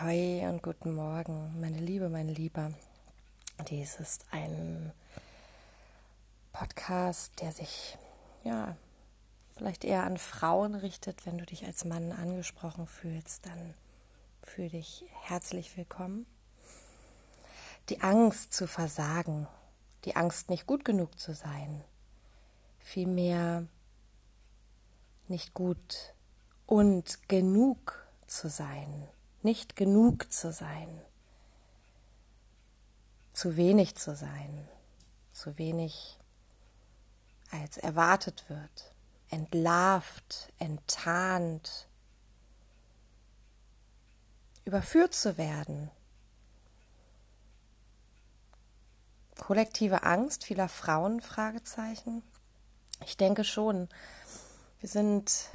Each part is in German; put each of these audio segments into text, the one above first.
Ahoi und guten Morgen, meine Liebe, mein Lieber. Dies ist ein Podcast, der sich ja vielleicht eher an Frauen richtet. Wenn du dich als Mann angesprochen fühlst, dann fühl dich herzlich willkommen. Die Angst zu versagen, die Angst nicht gut genug zu sein, vielmehr nicht gut und genug zu sein nicht genug zu sein, zu wenig zu sein, zu wenig als erwartet wird, entlarvt, enttarnt, überführt zu werden. Kollektive Angst vieler Frauen? Fragezeichen. Ich denke schon. Wir sind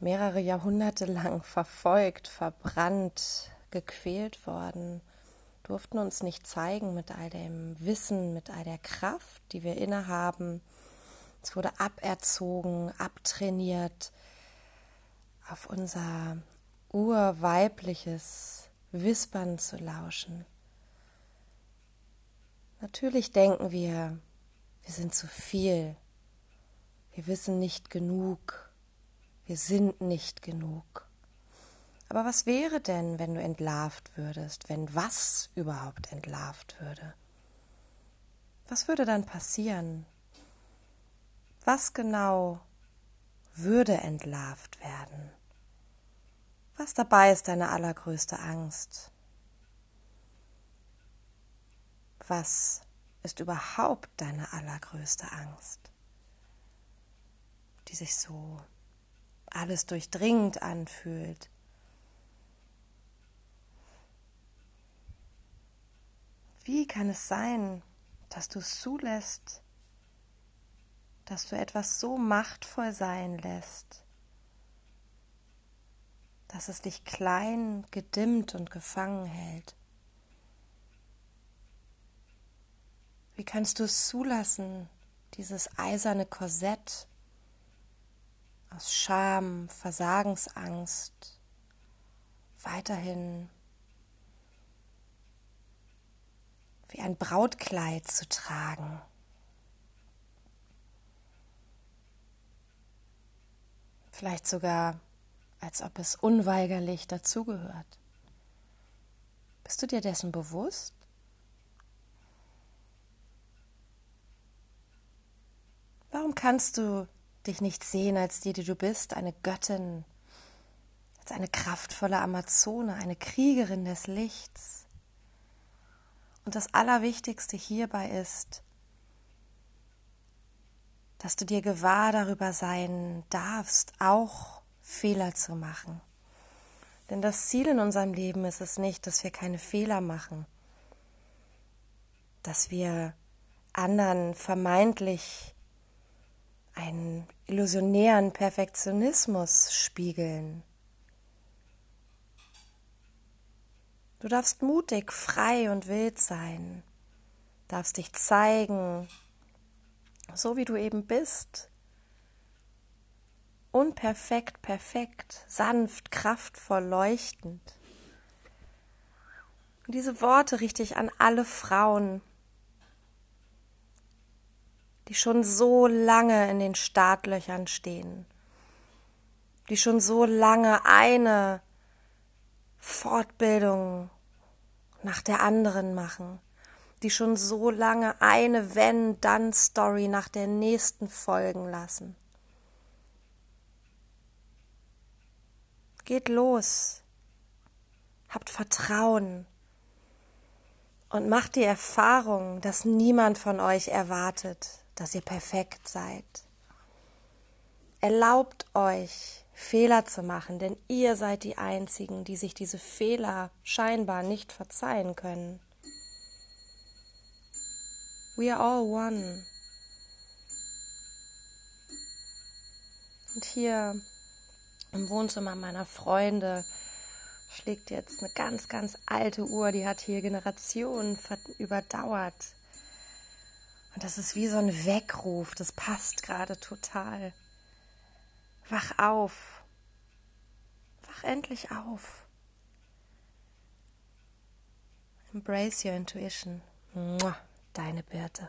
mehrere Jahrhunderte lang verfolgt, verbrannt, gequält worden, durften uns nicht zeigen mit all dem Wissen, mit all der Kraft, die wir innehaben. Es wurde aberzogen, abtrainiert, auf unser urweibliches Wispern zu lauschen. Natürlich denken wir, wir sind zu viel, wir wissen nicht genug, wir sind nicht genug. Aber was wäre denn, wenn du entlarvt würdest, wenn was überhaupt entlarvt würde? Was würde dann passieren? Was genau würde entlarvt werden? Was dabei ist deine allergrößte Angst? Was ist überhaupt deine allergrößte Angst, die sich so alles durchdringend anfühlt. Wie kann es sein, dass du es zulässt, dass du etwas so machtvoll sein lässt, dass es dich klein, gedimmt und gefangen hält? Wie kannst du es zulassen, dieses eiserne Korsett, aus Scham, Versagensangst weiterhin wie ein Brautkleid zu tragen. Vielleicht sogar, als ob es unweigerlich dazugehört. Bist du dir dessen bewusst? Warum kannst du dich nicht sehen als die, die du bist, eine Göttin, als eine kraftvolle Amazone, eine Kriegerin des Lichts. Und das Allerwichtigste hierbei ist, dass du dir gewahr darüber sein darfst, auch Fehler zu machen. Denn das Ziel in unserem Leben ist es nicht, dass wir keine Fehler machen, dass wir anderen vermeintlich einen illusionären Perfektionismus spiegeln. Du darfst mutig, frei und wild sein, darfst dich zeigen, so wie du eben bist. Unperfekt, perfekt, sanft, kraftvoll, leuchtend. Und diese Worte richte ich an alle Frauen, die schon so lange in den Startlöchern stehen, die schon so lange eine Fortbildung nach der anderen machen, die schon so lange eine Wenn-Dann-Story nach der nächsten folgen lassen. Geht los, habt Vertrauen. Und macht die Erfahrung, dass niemand von euch erwartet, dass ihr perfekt seid. Erlaubt euch, Fehler zu machen, denn ihr seid die Einzigen, die sich diese Fehler scheinbar nicht verzeihen können. We are all one. Und hier im Wohnzimmer meiner Freunde schlägt jetzt eine ganz, ganz alte Uhr, die hat hier Generationen überdauert. Und das ist wie so ein Weckruf, das passt gerade total. Wach auf. Wach endlich auf. Embrace your intuition. Deine Birte.